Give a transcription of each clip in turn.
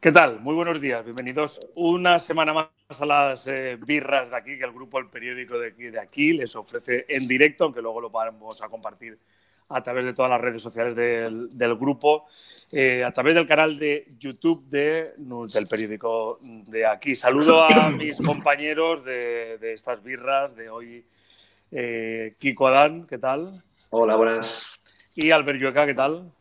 ¿Qué tal? Muy buenos días. Bienvenidos una semana más a las eh, birras de aquí, que el grupo El Periódico de aquí, de aquí les ofrece en directo, aunque luego lo vamos a compartir a través de todas las redes sociales del, grupo, eh, a través del canal de YouTube de, del periódico de aquí. Saludo a mis compañeros de, estas birras de hoy. Eh, Kiko Adán, ¿qué tal? Hola, buenas. Y Albert Yueca, ¿qué tal?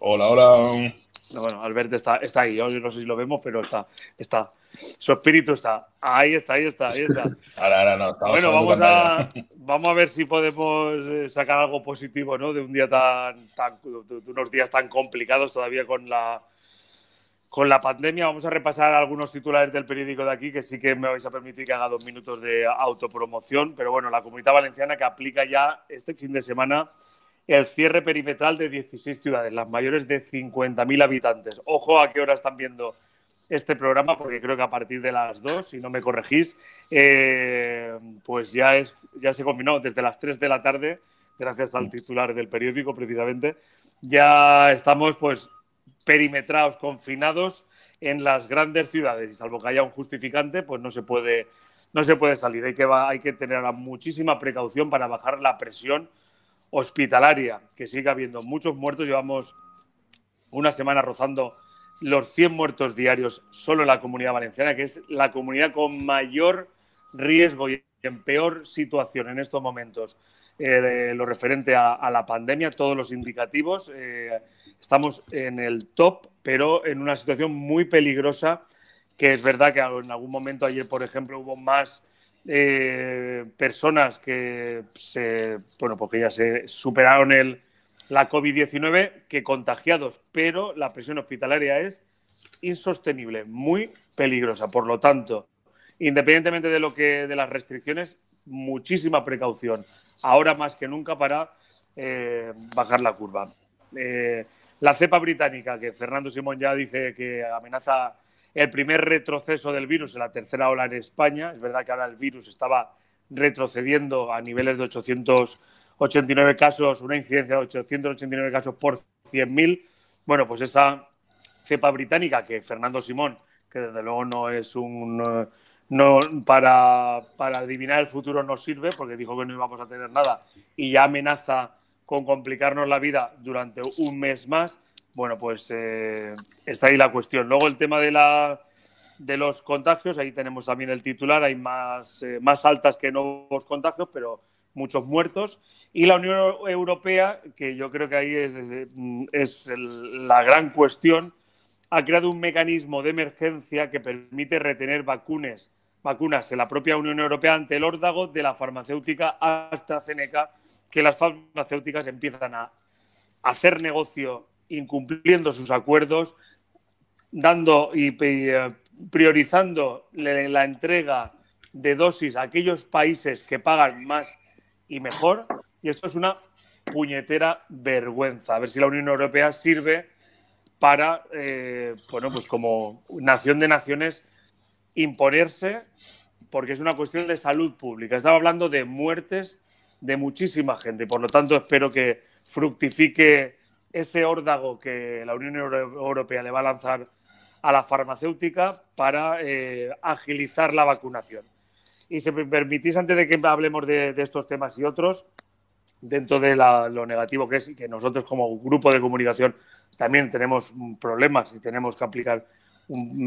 Hola, hola. Bueno, Albert está, está ahí, yo no sé si lo vemos, pero está, está. Su espíritu está. Ahí está, ahí está, ahí está. Ahora, ahora no, bueno, vamos a, vamos a ver si podemos eh, sacar algo positivo, ¿no? De un día tan, tan, de unos días tan complicados todavía con la, con la pandemia. Vamos a repasar algunos titulares del periódico de aquí, que sí que me vais a permitir que haga dos minutos de autopromoción. Pero bueno, la comunidad valenciana que aplica ya este fin de semana el cierre perimetral de 16 ciudades, las mayores de 50.000 habitantes. Ojo a qué hora están viendo este programa, porque creo que a partir de las 2, si no me corregís, eh, pues ya, es, ya se combinó desde las 3 de la tarde, gracias al titular del periódico precisamente, ya estamos pues perimetrados, confinados en las grandes ciudades y salvo que haya un justificante, pues no se puede, no se puede salir. Hay que, hay que tener muchísima precaución para bajar la presión hospitalaria, que sigue habiendo muchos muertos. Llevamos una semana rozando los 100 muertos diarios solo en la comunidad valenciana, que es la comunidad con mayor riesgo y en peor situación en estos momentos. Eh, lo referente a, la pandemia, todos los indicativos, eh, estamos en el top, pero en una situación muy peligrosa, que es verdad que en algún momento ayer, por ejemplo, hubo más eh, personas que se, bueno, porque ya se superaron el, la COVID-19 que contagiados, pero la presión hospitalaria es insostenible, muy peligrosa. Por lo tanto, independientemente de lo que de las restricciones, muchísima precaución, ahora más que nunca para eh, bajar la curva. Eh, la cepa británica, que Fernando Simón ya dice que amenaza el primer retroceso del virus en la tercera ola en España. Es verdad que ahora el virus estaba retrocediendo a niveles de 889 casos, una incidencia de 889 casos por 100.000. Bueno, pues esa cepa británica que Fernando Simón, que desde luego no es un... No, para, para adivinar el futuro no sirve, porque dijo que no íbamos a tener nada y ya amenaza con complicarnos la vida durante un mes más bueno, pues eh, está ahí la cuestión. Luego el tema de, la, de los contagios, ahí tenemos también el titular, hay más, eh, más altas que nuevos contagios, pero muchos muertos. Y la Unión Europea, que yo creo que ahí es, es la gran cuestión, ha creado un mecanismo de emergencia que permite retener vacunas, vacunas en la propia Unión Europea ante el órdago de la farmacéutica AstraZeneca, que las farmacéuticas empiezan a hacer negocio incumpliendo sus acuerdos, dando y eh, priorizando la entrega de dosis a aquellos países que pagan más y mejor. Y esto es una puñetera vergüenza. A ver si la Unión Europea sirve para, eh, bueno, pues como nación de naciones, imponerse, porque es una cuestión de salud pública. Estaba hablando de muertes de muchísima gente. Por lo tanto, espero que fructifique ese órdago que la Unión Europea le va a lanzar a la farmacéutica para eh, agilizar la vacunación. Y si me permitís, antes de que hablemos de, estos temas y otros, dentro de lo negativo que es que nosotros como grupo de comunicación también tenemos problemas y tenemos que aplicar,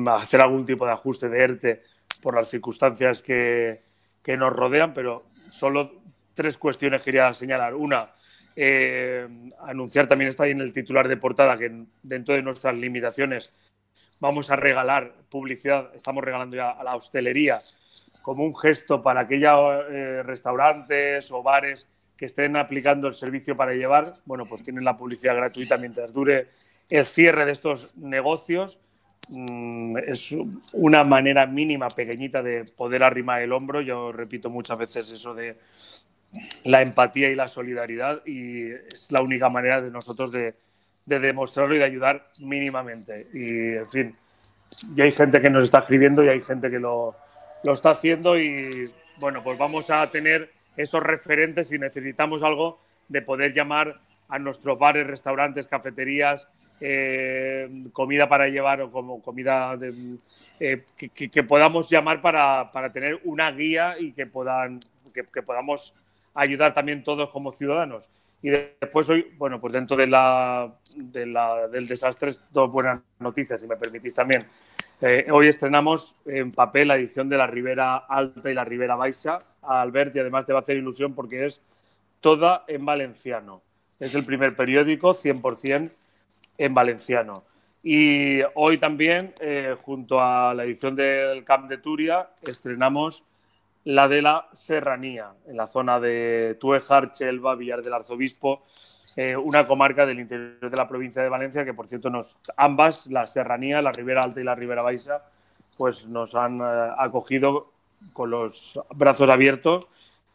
hacer algún tipo de ajuste de ERTE por las circunstancias que, que nos rodean, pero solo tres cuestiones quería señalar. Una, eh, anunciar también está ahí en el titular de portada que dentro de nuestras limitaciones vamos a regalar publicidad, estamos regalando ya a la hostelería como un gesto para aquellos eh, restaurantes o bares que estén aplicando el servicio para llevar, bueno, pues tienen la publicidad gratuita mientras dure el cierre de estos negocios. Mm, es una manera mínima, pequeñita de poder arrimar el hombro. Yo repito muchas veces eso de la empatía y la solidaridad y es la única manera de nosotros de, demostrarlo y de ayudar mínimamente. Y, en fin, ya hay gente que nos está escribiendo y hay gente que lo, lo está haciendo y, bueno, pues vamos a tener esos referentes si necesitamos algo de poder llamar a nuestros bares, restaurantes, cafeterías eh, comida para llevar o como comida eh, que, podamos llamar para, tener una guía y que, puedan, que, podamos ayudar también todos como ciudadanos. Y después hoy, bueno, pues dentro de la, del desastre, dos buenas noticias, si me permitís también. Eh, hoy estrenamos en papel la edición de la Ribera Alta y la Ribera Baixa a Albert y además te va a hacer ilusión porque es toda en valenciano. Es el primer periódico 100% en valenciano. Y hoy también, eh, junto a la edición del Camp de Turia, estrenamos la de la Serranía, en la zona de Tuejar, Chelva, Villar del Arzobispo, eh, una comarca del interior de la provincia de Valencia que, por cierto, nos, ambas, la Serranía, la Ribera Alta y la Ribera Baixa, pues nos han eh, acogido con los brazos abiertos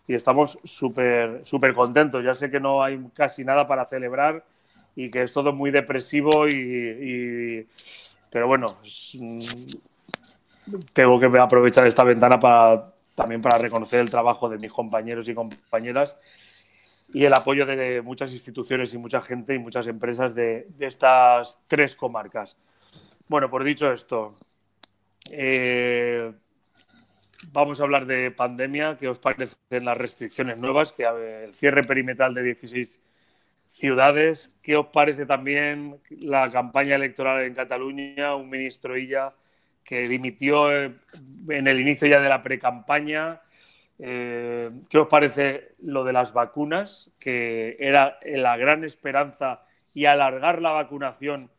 y estamos súper súper contentos. Ya sé que no hay casi nada para celebrar y que es todo muy depresivo y, pero bueno, mm, tengo que aprovechar esta ventana para también para reconocer el trabajo de mis compañeros y compañeras y el apoyo de muchas instituciones y mucha gente y muchas empresas de, estas tres comarcas. Bueno, por dicho esto, eh, vamos a hablar de pandemia. ¿Qué os parecen las restricciones nuevas? Que el cierre perimetral de 16 ciudades. ¿Qué os parece también la campaña electoral en Cataluña? Un ministro Illa que dimitió eh, en el inicio ya de la pre-campaña. Eh, ¿Qué os parece lo de las vacunas? Que era la gran esperanza y alargar la vacunación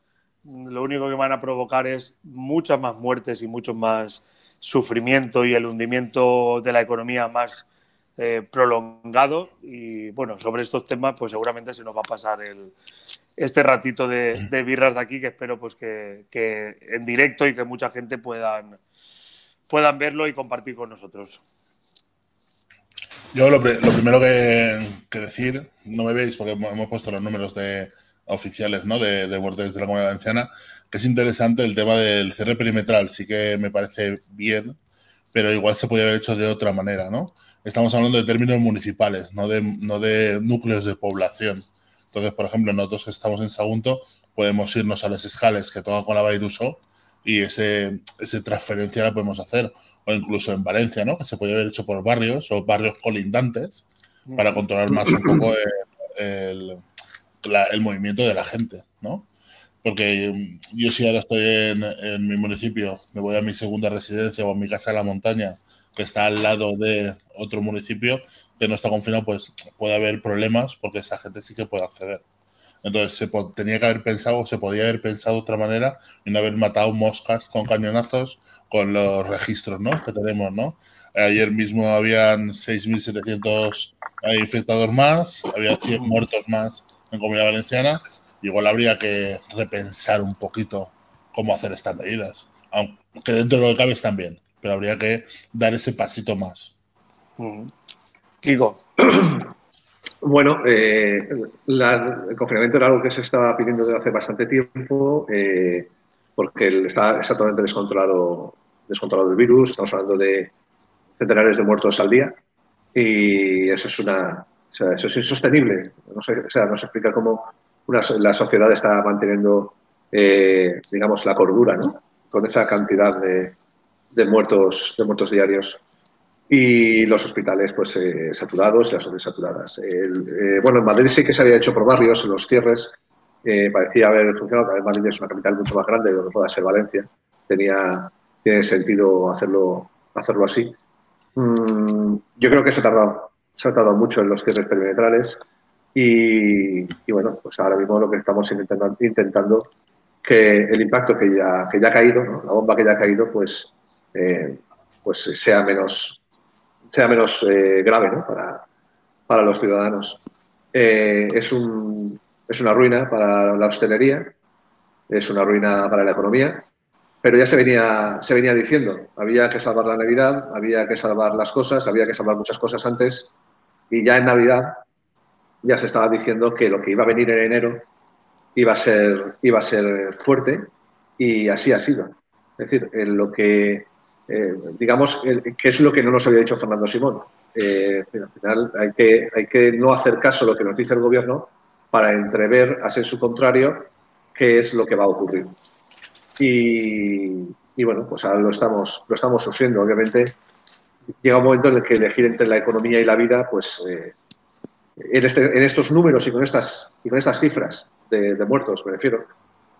lo único que van a provocar es muchas más muertes y mucho más sufrimiento y el hundimiento de la economía más eh, prolongado. Y bueno, sobre estos temas, pues seguramente se nos va a pasar el, este ratito de, birras de aquí, que espero pues que, en directo y que mucha gente puedan, puedan verlo y compartir con nosotros. Yo lo, primero que, decir, no me veis porque hemos puesto los números de oficiales ¿no? de, de de la Comunidad Valenciana, que es interesante el tema del cierre perimetral, sí que me parece bien, pero igual se podría haber hecho de otra manera, ¿no? Estamos hablando de términos municipales, no de, no de núcleos de población. Entonces, por ejemplo, nosotros que estamos en Sagunto, podemos irnos a las escales que toca con la Baiduso y ese, ese transferencia la podemos hacer. O incluso en Valencia, ¿no? Que se puede haber hecho por barrios o barrios colindantes para controlar más un poco el, el, movimiento de la gente, ¿no? Porque yo si ahora estoy en, en mi municipio, me voy a mi segunda residencia o a mi casa en la montaña que está al lado de otro municipio que no está confinado, pues puede haber problemas porque esa gente sí que puede acceder. Entonces se tenía que haber pensado, se podía haber pensado de otra manera y no haber matado moscas con cañonazos con los registros ¿no? que tenemos. ¿no? Ayer mismo habían 6.700 infectados más, había 100 muertos más en Comunidad Valenciana. Igual habría que repensar un poquito cómo hacer estas medidas, aunque dentro de lo que cabe están bien pero habría que dar ese pasito más. Kiko. Bueno, eh, el confinamiento era algo que se estaba pidiendo desde hace bastante tiempo, eh, porque está exactamente descontrolado, descontrolado el virus. Estamos hablando de centenares de muertos al día y eso es una, eso es insostenible. No se, o sea, no se explica cómo la sociedad está manteniendo, eh, digamos, la cordura, ¿no? Con esa cantidad de, de muertos, de muertos diarios. Y los hospitales pues eh, saturados y las zonas saturadas. Eh, bueno, en Madrid sí que se había hecho por barrios, en los cierres, eh, parecía haber funcionado, también Madrid es una capital mucho más grande de lo que pueda ser Valencia, tenía tiene sentido hacerlo, hacerlo así. Mm, yo creo que se ha, tardado, se ha tardado mucho en los cierres perimetrales. Y, y, bueno, pues ahora mismo lo que estamos intentando, intentando que el impacto que ya, que ya ha caído, la bomba que ya ha caído, pues eh, pues sea menos, sea menos eh, grave para, para, los ciudadanos. Eh, es, un, es una ruina para la hostelería, es una ruina para la economía, pero ya se venía, se venía diciendo, había que salvar la Navidad, había que salvar las cosas, había que salvar muchas cosas antes, y ya en Navidad ya se estaba diciendo que lo que iba a venir en enero iba a ser, iba a ser fuerte, y así ha sido. Es decir, en lo que eh, digamos, que es lo que no nos había dicho Fernando Simón. Eh, al final hay que, hay que no hacer caso a lo que nos dice el gobierno para entrever, a ser su contrario, qué es lo que va a ocurrir. Y, bueno, pues ahora lo estamos, lo estamos sufriendo. Obviamente, llega un momento en el que elegir entre la economía y la vida, pues eh, en, este, en, estos números y con estas, y con estas cifras de, muertos, me refiero,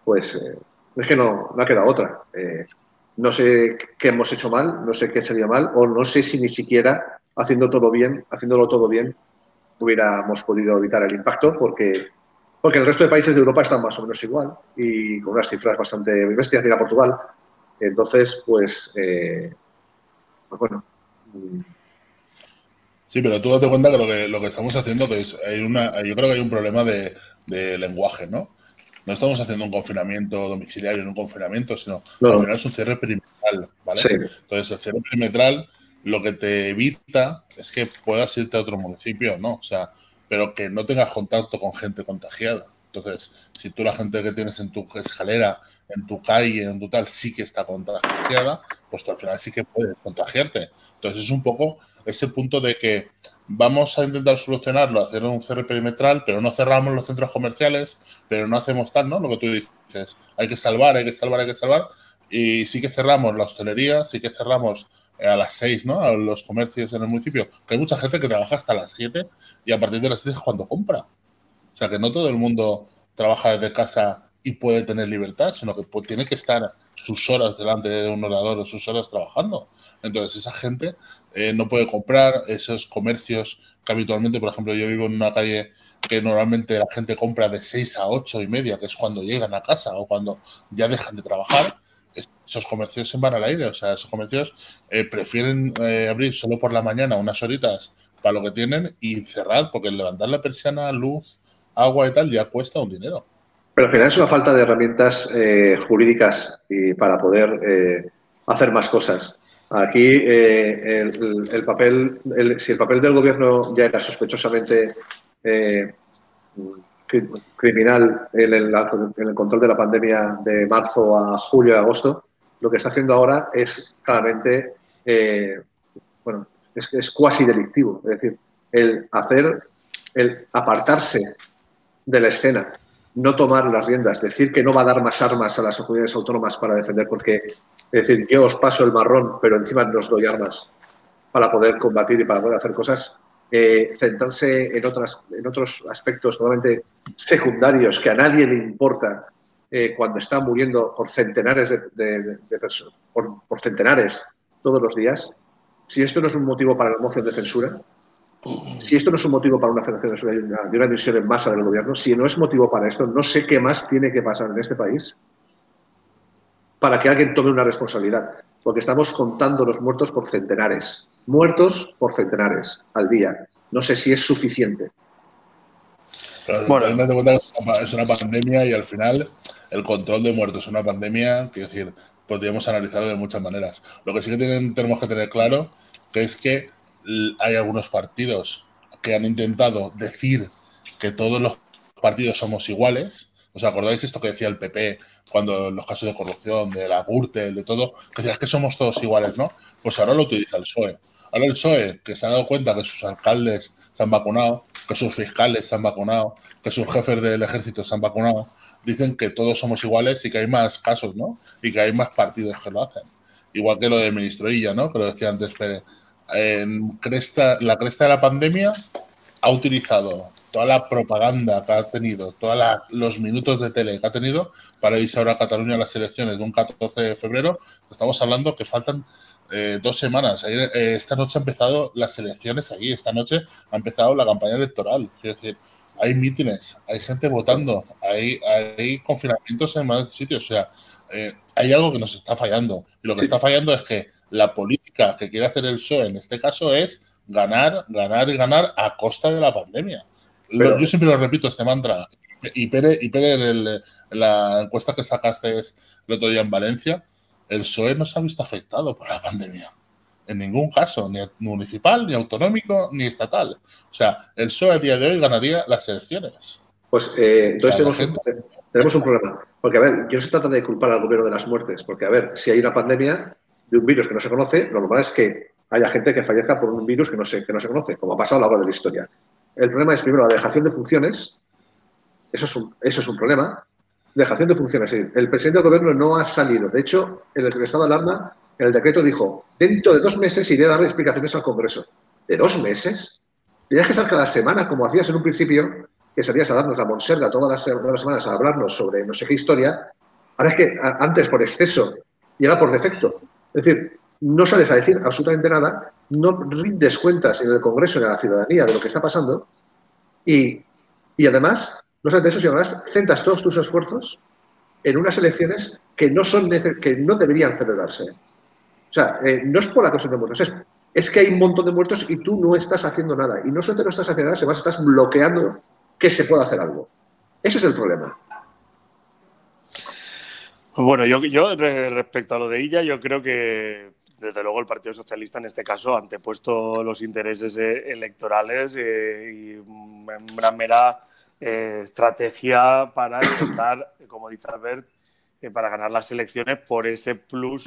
pues eh, es que no, no, ha quedado otra. No sé qué hemos hecho mal, no sé qué sería mal, o no sé si ni siquiera haciendo todo bien, haciéndolo todo bien, hubiéramos podido evitar el impacto, porque, porque el resto de países de Europa están más o menos igual y con unas cifras bastante bestias, mira Portugal. Entonces, pues, eh, pues bueno. Sí, pero tú date cuenta que lo que, lo que estamos haciendo es, hay una, yo creo que hay un problema de, de lenguaje, ¿no? No estamos haciendo un confinamiento domiciliario, no un confinamiento, sino al final es un cierre perimetral, ¿vale? Entonces, el cierre perimetral lo que te evita es que puedas irte a otro municipio, ¿no? O sea, pero que no tengas contacto con gente contagiada. Entonces, si tú la gente que tienes en tu escalera, en tu calle, en tu tal, sí que está contagiada, pues tú al final sí que puedes contagiarte. Entonces, es un poco ese punto de que vamos a intentar solucionarlo, hacer un cierre perimetral, pero no cerramos los centros comerciales, pero no hacemos tal, ¿no? Lo que tú dices, hay que salvar, hay que salvar, hay que salvar, y sí que cerramos la hostelería, sí que cerramos a las 6, ¿no? A los comercios en el municipio, que hay mucha gente que trabaja hasta las 7 y a partir de las 6 es cuando compra. O sea, que no todo el mundo trabaja desde casa y puede tener libertad, sino que tiene que estar sus horas delante de un orador o sus horas trabajando. Entonces, esa gente eh, no puede comprar esos comercios que habitualmente, por ejemplo, yo vivo en una calle que normalmente la gente compra de 6 a 8 y media, que es cuando llegan a casa o cuando ya dejan de trabajar esos comercios se van al aire, o sea, esos comercios eh, prefieren eh, abrir solo por la mañana unas horitas para lo que tienen y cerrar, porque levantar la persiana, luz, agua y tal ya cuesta un dinero. Pero al final es una falta de herramientas eh, jurídicas y para poder hacer más cosas. Aquí el, papel, si el papel del gobierno ya era sospechosamente criminal en el, control de la pandemia de marzo a julio y agosto, lo que está haciendo ahora es claramente, eh, bueno, es, es cuasi delictivo. Es decir, el hacer, el apartarse de la escena, no tomar las riendas, decir que no va a dar más armas a las comunidades autónomas para defender, porque, es decir, yo os paso el marrón, pero encima no os doy armas para poder combatir y para poder hacer cosas, eh, centrarse en, otras, en otros aspectos totalmente secundarios que a nadie le importa eh, cuando está muriendo por centenares de, personas, por, centenares todos los días, si esto no es un motivo para la moción de censura, si esto no es un motivo para una censura de una, de una división en masa del gobierno, si no es motivo para esto, no sé qué más tiene que pasar en este país para que alguien tome una responsabilidad. Porque estamos contando los muertos por centenares muertos por centenares al día. No sé si es suficiente. bueno, es una pandemia y al final el control de muertos es una pandemia, quiero decir, podríamos analizarlo de muchas maneras. Lo que sí que tenemos que tener claro que es que hay algunos partidos que han intentado decir que todos los partidos somos iguales. ¿Os acordáis esto que decía el PP cuando los casos de corrupción, de la Gürtel, de todo? Que decía, es que somos todos iguales, ¿no? Pues ahora lo utiliza el PSOE. Ahora el PSOE, que se ha dado cuenta que sus alcaldes se han vacunado, que sus fiscales se han vacunado, que sus jefes del ejército se han vacunado, dicen que todos somos iguales y que hay más casos, ¿no? Y que hay más partidos que lo hacen. Igual que lo del ministro Illa, ¿no? Que lo decía antes Pérez. En cresta, la cresta de la pandemia ha utilizado toda la propaganda que ha tenido, todos los minutos de tele que ha tenido para irse ahora a Cataluña a las elecciones de un 14 de febrero. Estamos hablando que faltan eh, dos semanas. Eh, esta noche ha empezado las elecciones allí, esta noche ha empezado la campaña electoral. Es decir, hay mítines, hay gente votando, hay, hay confinamientos en más sitios. Eh, hay algo que nos está fallando. Y lo que está fallando es que la política que quiere hacer el PSOE en este caso es ganar, ganar y ganar a costa de la pandemia. yo siempre lo repito, este mantra. Y Pere, y Pere en, la encuesta que sacaste el otro día en Valencia, el PSOE no se ha visto afectado por la pandemia. En ningún caso, ni municipal, ni autonómico, ni estatal. O sea, el PSOE a día de hoy ganaría las elecciones. Pues eh, entonces tenemos, un problema. Porque, a ver, yo se trata de culpar al gobierno de las muertes. Porque, a ver, si hay una pandemia de un virus que no se conoce, lo normal es que haya gente que fallezca por un virus que no se, que no se conoce, como ha pasado a lo largo de la historia. El problema es, primero, la dejación de funciones. Eso es un, eso es un problema. dejación de funciones. El presidente del gobierno no ha salido. De hecho, en el estado de alarma, en el decreto dijo, dentro de dos meses iré a dar explicaciones al Congreso. ¿De dos meses? Tenías que estar cada semana, como hacías en un principio, que salías a darnos la monserga todas las, semanas a hablarnos sobre no sé qué historia. Ahora es que antes por exceso y ahora por defecto. Es decir, no sales a decir absolutamente nada, no rindes cuentas en el Congreso, en la ciudadanía de lo que está pasando y, y además no solamente eso, sino además centras todos tus esfuerzos en unas elecciones que no, son que no deberían celebrarse. O sea, eh, no es por la cuestión de muertos, es, que hay un montón de muertos y tú no estás haciendo nada. Y no solamente no estás haciendo nada, sino estás bloqueando que se pueda hacer algo. Ese es el problema. Bueno, yo, respecto a lo de ella, yo creo que desde luego el Partido Socialista en este caso ha antepuesto los intereses eh, electorales eh, y una mera eh, estrategia para intentar, como dice Albert, para ganar las elecciones por ese plus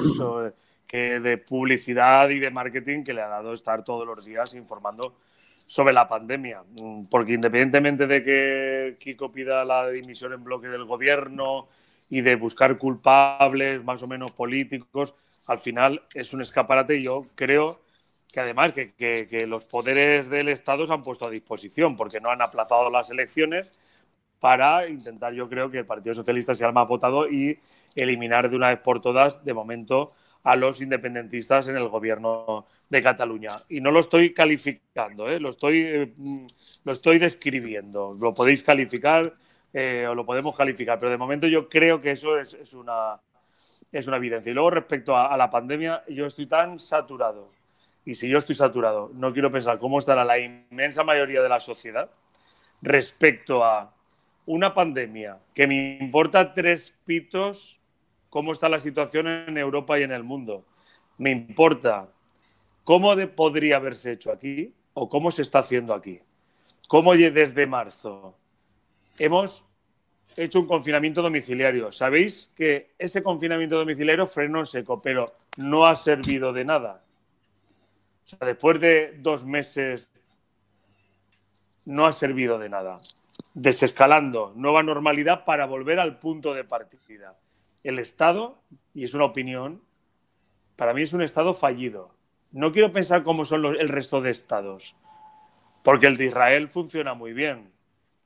de publicidad y de marketing que le ha dado estar todos los días informando sobre la pandemia. Mm, porque independientemente de que Kiko pida la dimisión en bloque del gobierno y de buscar culpables más o menos políticos, al final es un escaparate yo creo que además que, los poderes del Estado se han puesto a disposición porque no han aplazado las elecciones para intentar, yo creo, que el Partido Socialista sea el más votado y eliminar de una vez por todas, de momento, a los independentistas en el gobierno de Cataluña. Y no lo estoy calificando, ¿eh? lo, estoy, eh, lo estoy describiendo. Lo podéis calificar eh, o lo podemos calificar, pero de momento yo creo que eso es, una, es una evidencia. Y luego respecto a la pandemia, yo estoy tan saturado y si yo estoy saturado, no quiero pensar cómo estará la inmensa mayoría de la sociedad respecto a una pandemia que me importa tres pitos cómo está la situación en Europa y en el mundo. Me importa cómo podría haberse hecho aquí o cómo se está haciendo aquí. Cómo desde marzo hemos hecho un confinamiento domiciliario. Sabéis que ese confinamiento domiciliario frenó en seco, pero no ha servido de nada o sea, después de dos meses no ha servido de nada. Desescalando, nueva normalidad para volver al punto de partida. El Estado, y es una opinión, para mí es un Estado fallido. No quiero pensar cómo son el resto de Estados, porque el de Israel funciona muy bien.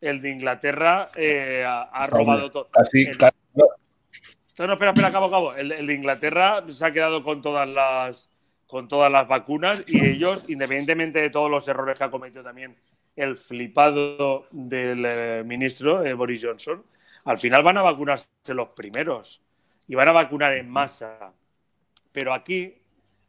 El de Inglaterra eh, ha, robado todo. Así, no. no, espera, espera, acabo, acabo. el de Inglaterra se ha quedado con todas las con todas las vacunas y ellos, independientemente de todos los errores que ha cometido también el flipado del eh, ministro eh, Boris Johnson, al final van a vacunarse los primeros y van a vacunar en masa. Pero aquí,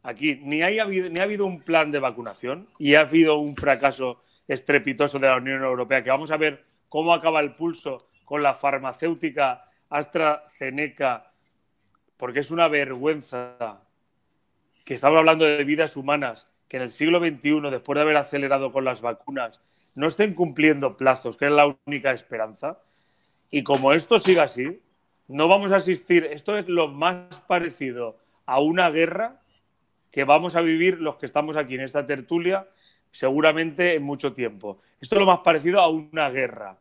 aquí ni, ni ha habido un plan de vacunación y ha habido un fracaso estrepitoso de la Unión Europea, que vamos a ver cómo acaba el pulso con la farmacéutica AstraZeneca, porque es una vergüenza que estamos hablando de vidas humanas, que en el siglo XXI, después de haber acelerado con las vacunas, no estén cumpliendo plazos, que es la única esperanza. Y como esto siga así, no vamos a asistir, esto es lo más parecido a una guerra que vamos a vivir los que estamos aquí en esta tertulia seguramente en mucho tiempo. Esto es lo más parecido a una guerra.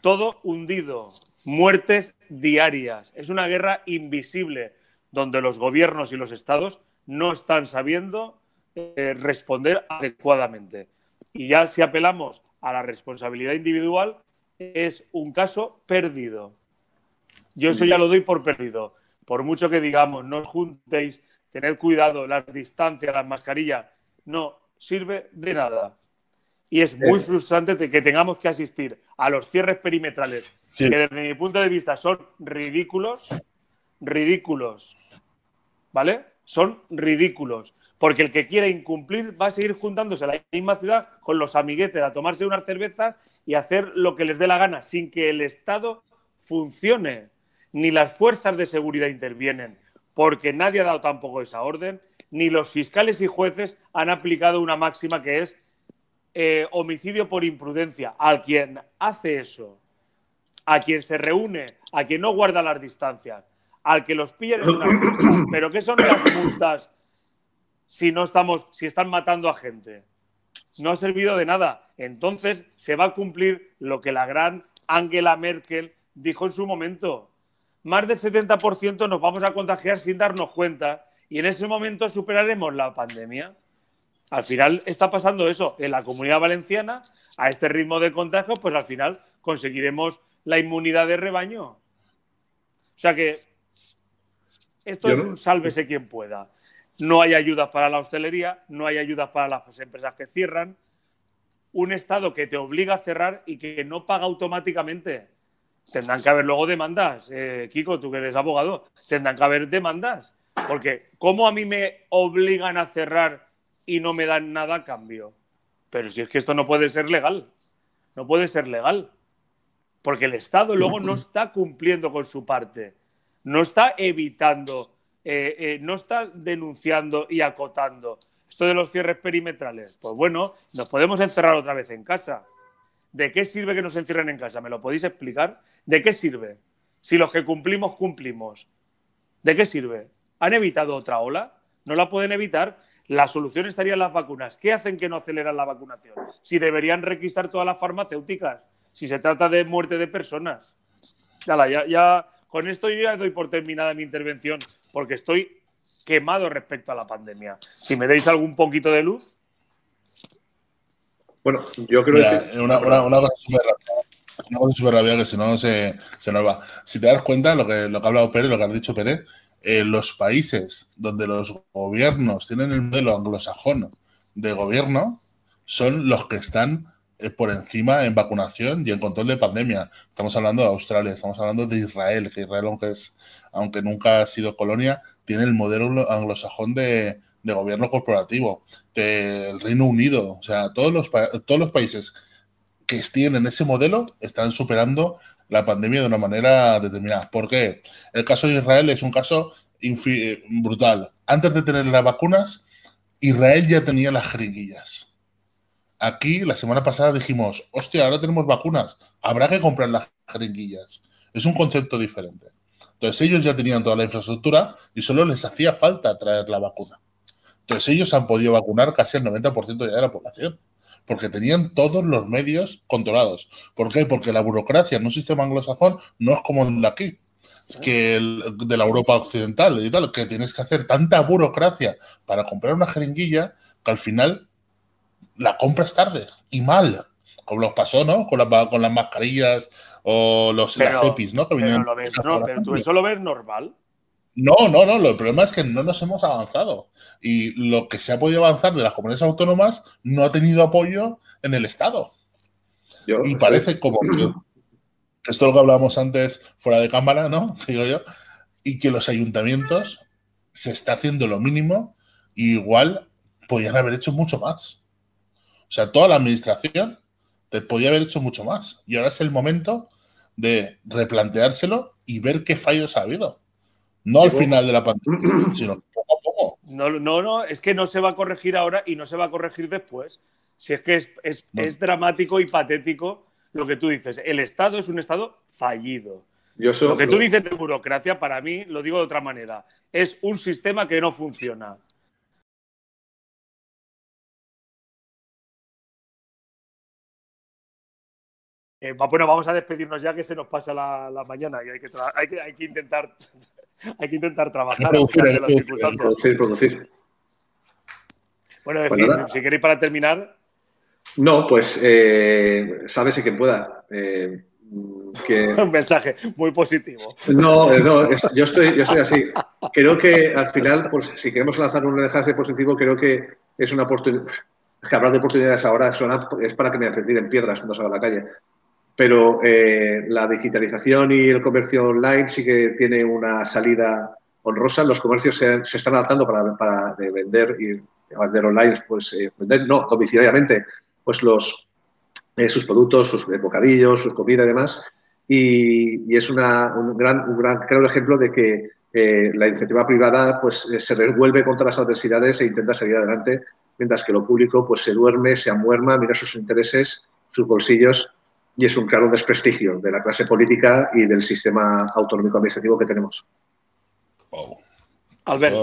Todo hundido, muertes diarias. Es una guerra invisible donde los gobiernos y los estados no están sabiendo eh, responder adecuadamente. Y ya si apelamos a la responsabilidad individual, es un caso perdido. Yo eso ya lo doy por perdido. Por mucho que digamos, no os juntéis, tened cuidado, las distancias, las mascarillas, no sirve de nada. Y es muy frustrante que tengamos que asistir a los cierres perimetrales, que desde mi punto de vista son ridículos, ridículos, ¿vale? Son ridículos. Porque el que quiera incumplir va a seguir juntándose a la misma ciudad con los amiguetes a tomarse unas cervezas y hacer lo que les dé la gana, sin que el Estado funcione. Ni las fuerzas de seguridad intervienen, porque nadie ha dado tampoco esa orden, ni los fiscales y jueces han aplicado una máxima que es eh, homicidio por imprudencia. Al quien hace eso, a quien se reúne, a quien no guarda las distancias, al que los pillen en una fiesta. Pero ¿qué son las multas si no estamos, si están matando a gente? No ha servido de nada. Entonces se va a cumplir lo que la gran Angela Merkel dijo en su momento, más del 70% nos vamos a contagiar sin darnos cuenta y en ese momento superaremos la pandemia. Al final está pasando eso. En la comunidad valenciana, a este ritmo de contagio, pues al final conseguiremos la inmunidad de rebaño. O sea que esto es un sálvese quien pueda. No hay ayudas para la hostelería, no hay ayudas para las empresas que cierran. Un Estado que te obliga a cerrar y que no paga automáticamente. Tendrán que haber luego demandas. Eh, Kiko, tú que eres abogado, tendrán que haber demandas. Porque, ¿cómo a mí me obligan a cerrar y no me dan nada a cambio? Pero si es que esto no puede ser legal. No puede ser legal. Porque el Estado luego no está cumpliendo con su parte. No está evitando, eh, eh, no está denunciando y acotando. Esto de los cierres perimetrales. Pues bueno, nos podemos encerrar otra vez en casa. ¿De qué sirve que nos encierren en casa? ¿Me lo podéis explicar? ¿De qué sirve? Si los que cumplimos, cumplimos. ¿De qué sirve? ¿Han evitado otra ola? ¿No la pueden evitar? La solución estaría en las vacunas. ¿Qué hacen que no aceleran la vacunación? Si deberían requisar todas las farmacéuticas, si se trata de muerte de personas. ya, ya, con esto yo ya doy por terminada mi intervención, porque estoy quemado respecto a la pandemia. Si me deis algún poquito de luz. Bueno, yo creo que. Una, una, cosa súper rápida, que si no se, se, nos va. Si te das cuenta, lo que, lo que ha hablado Pérez, lo que ha dicho Pérez, en los países donde los gobiernos tienen el modelo anglosajón de gobierno son los que están eh, por encima en vacunación y en control de pandemia. Estamos hablando de Australia, estamos hablando de Israel, que Israel, aunque, es, aunque nunca ha sido colonia, tiene el modelo anglosajón de, gobierno corporativo. el Reino Unido, o sea, todos los, todos los países que tienen ese modelo están superando la pandemia de una manera determinada. ¿Por qué? El caso de Israel es un caso brutal. Antes de tener las vacunas, Israel ya tenía las jeringuillas. Aquí, la semana pasada dijimos, hostia, ahora tenemos vacunas, habrá que comprar las jeringuillas. Es un concepto diferente. Entonces ellos ya tenían toda la infraestructura y solo les hacía falta traer la vacuna. Entonces ellos han podido vacunar casi el 90% ya de la población, porque tenían todos los medios controlados. ¿Por qué? Porque la burocracia en un sistema anglosajón no es como el de aquí, es que de la Europa occidental y tal, que tienes que hacer tanta burocracia para comprar una jeringuilla que al final la compras tarde y mal. Como los pasó, ¿no? Con, con las mascarillas o los, las EPIs, ¿no? pero, lo ves, no, pero tú eso lo ves normal. No, no, no. El problema es que no nos hemos avanzado. Y lo que se ha podido avanzar de las comunidades autónomas no ha tenido apoyo en el Estado. y parece como esto es lo que hablábamos antes fuera de cámara, ¿no? Digo yo. Y que los ayuntamientos se está haciendo lo mínimo y igual podían haber hecho mucho más. O sea, toda la administración te podía haber hecho mucho más. Y ahora es el momento de replanteárselo y ver qué fallos ha habido. No al final de la pandemia, sino poco a poco. No, no, no, es que no se va a corregir ahora y no se va a corregir después. Si es que es, es, dramático y patético lo que tú dices. El Estado es un Estado fallido. lo que tú dices de burocracia, para mí, lo digo de otra manera, es un sistema que no funciona. Eh, bueno, vamos a despedirnos ya que se nos pasa la, mañana y hay que, hay que, intentar hay que intentar trabajar. Bueno, decir, si queréis para terminar. No, pues eh, sabes que pueda. Eh, Un mensaje muy positivo. No, no yo, estoy, yo estoy así. Creo que al final, pues, si queremos lanzar un mensaje positivo, creo que es una oportunidad. Que hablar de oportunidades ahora es para que me en piedras cuando salga a la calle pero eh, la digitalización y el comercio online sí que tiene una salida honrosa. Los comercios se, están adaptando para, para vender y vender online, pues eh, vender, no, domiciliariamente, pues los, eh, sus productos, sus bocadillos, su comida y demás. Y, es una, un, gran, un gran, claro ejemplo de que la iniciativa privada pues se revuelve contra las adversidades e intenta salir adelante, mientras que lo público pues se duerme, se amuerma, mira sus intereses, sus bolsillos y es un claro desprestigio de la clase política y del sistema autonómico administrativo que tenemos. Wow. Albert.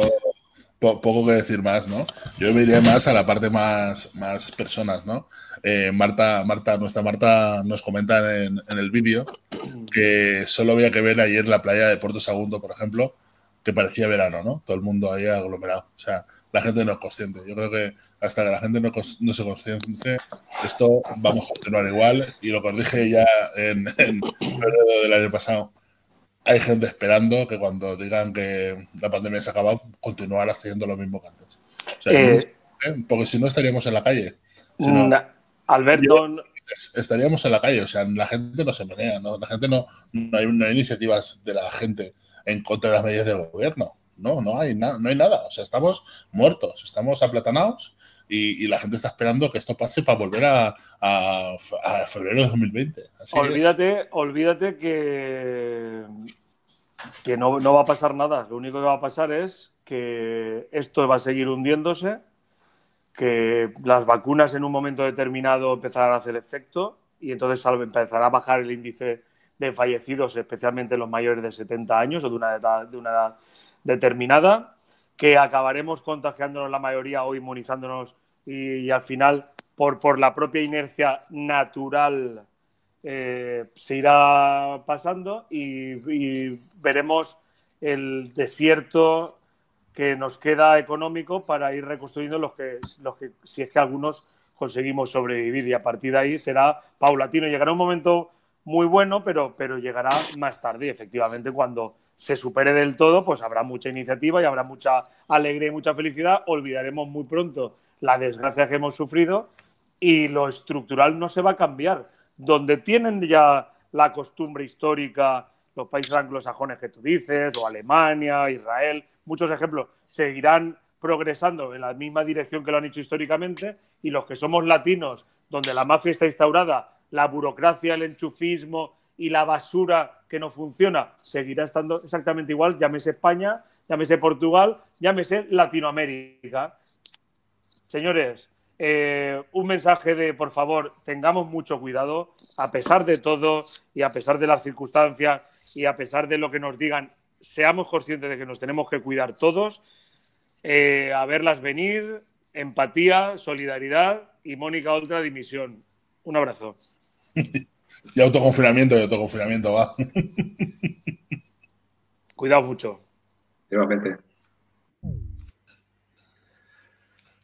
poco que decir más, ¿no? Yo me iría más a la parte más, más personas, ¿no? Eh, Marta, Marta, nuestra Marta nos comenta en, el vídeo que solo había que ver ayer la playa de Puerto Segundo, por ejemplo, que parecía verano, ¿no? Todo el mundo ahí aglomerado. O sea, la gente no es consciente. Yo creo que hasta que la gente no, no se consciente, esto vamos a continuar igual. Y lo que os dije ya en, en febrero del año pasado, hay gente esperando que cuando digan que la pandemia se ha acabado, continuar haciendo lo mismo que antes. Eh, ¿eh? Porque si no estaríamos en la calle. Alberto. Estaríamos en la calle, o sea, la gente no se menea, ¿no? la gente no, no, hay, iniciativas de la gente en contra de las medidas del gobierno. No, no hay, nada no hay nada. O sea, estamos muertos, estamos aplatanados y, la gente está esperando que esto pase para volver a, febrero de 2020. olvídate, olvídate que, que no, no, va a pasar nada. Lo único que va a pasar es que esto va a seguir hundiéndose, que las vacunas en un momento determinado empezarán a hacer efecto y entonces empezará a bajar el índice de fallecidos, especialmente los mayores de 70 años o de una de una edad determinada que acabaremos contagiándonos la mayoría o inmunizándonos y, al final, por, por, la propia inercia natural, eh, se irá pasando y, veremos el desierto que nos queda económico para ir reconstruyendo los que, los que, si es que algunos conseguimos sobrevivir y a partir de ahí será paulatino. Llegará un momento muy bueno, pero, pero llegará más tarde, efectivamente, cuando se supere del todo, pues habrá mucha iniciativa y habrá mucha alegría y mucha felicidad. Olvidaremos muy pronto la desgracia que hemos sufrido y lo estructural no se va a cambiar. Donde tienen ya la costumbre histórica los países anglosajones que tú dices, o Alemania, Israel, muchos ejemplos, seguirán progresando en la misma dirección que lo han hecho históricamente y los que somos latinos, donde la mafia está instaurada, la burocracia, el enchufismo y la basura que no funciona seguirá estando exactamente igual, llámese España, llámese Portugal, llámese Latinoamérica. Señores, eh, un mensaje de, por favor, tengamos mucho cuidado, a pesar de todo y a pesar de las circunstancias y a pesar de lo que nos digan, seamos conscientes de que nos tenemos que cuidar todos, eh, a verlas venir, empatía, solidaridad y Mónica Ultra dimisión. Un abrazo. Y autoconfinamiento y autoconfinamiento va. Cuidado mucho. Igualmente.